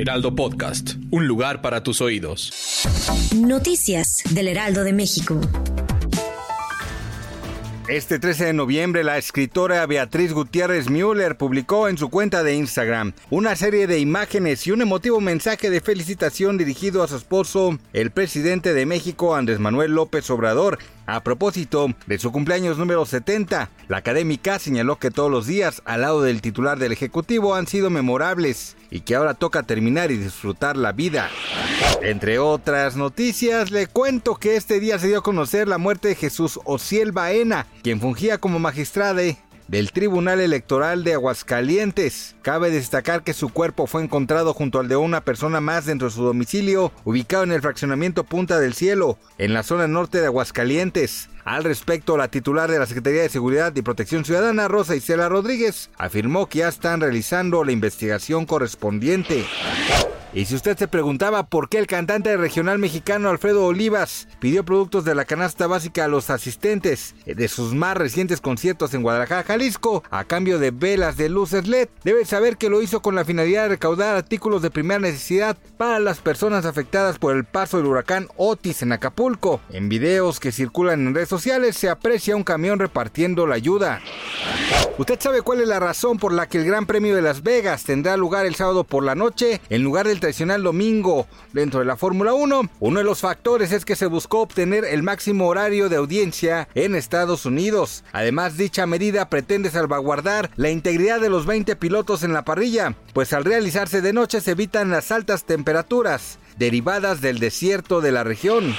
Heraldo Podcast, un lugar para tus oídos. Noticias del Heraldo de México. Este 13 de noviembre, la escritora Beatriz Gutiérrez Müller publicó en su cuenta de Instagram una serie de imágenes y un emotivo mensaje de felicitación dirigido a su esposo, el presidente de México, Andrés Manuel López Obrador, a propósito de su cumpleaños número 70, la académica señaló que todos los días al lado del titular del Ejecutivo han sido memorables y que ahora toca terminar y disfrutar la vida. Entre otras noticias, le cuento que este día se dio a conocer la muerte de Jesús Ociel Baena, quien fungía como magistrado del Tribunal Electoral de Aguascalientes. Cabe destacar que su cuerpo fue encontrado junto al de una persona más dentro de su domicilio, ubicado en el fraccionamiento Punta del Cielo, en la zona norte de Aguascalientes. Al respecto, la titular de la Secretaría de Seguridad y Protección Ciudadana, Rosa Isela Rodríguez, afirmó que ya están realizando la investigación correspondiente. Y si usted se preguntaba por qué el cantante regional mexicano Alfredo Olivas pidió productos de la canasta básica a los asistentes de sus más recientes conciertos en Guadalajara, Jalisco, a cambio de velas de luces LED, debe saber que lo hizo con la finalidad de recaudar artículos de primera necesidad para las personas afectadas por el paso del huracán Otis en Acapulco. En videos que circulan en redes sociales se aprecia un camión repartiendo la ayuda. ¿Usted sabe cuál es la razón por la que el Gran Premio de Las Vegas tendrá lugar el sábado por la noche en lugar del tradicional domingo dentro de la Fórmula 1? Uno de los factores es que se buscó obtener el máximo horario de audiencia en Estados Unidos. Además, dicha medida pretende salvaguardar la integridad de los 20 pilotos en la parrilla, pues al realizarse de noche se evitan las altas temperaturas derivadas del desierto de la región.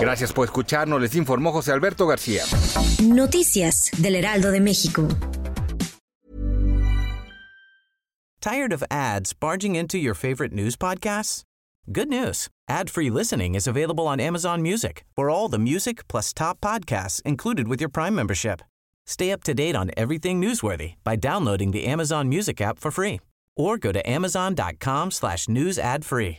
Gracias por escucharnos, les informó José Alberto García. Noticias del Heraldo de México. Tired of ads barging into your favorite news podcasts? Good news. Ad-free listening is available on Amazon Music for all the music plus top podcasts included with your Prime membership. Stay up to date on everything newsworthy by downloading the Amazon Music app for free or go to amazon.com slash news ad free.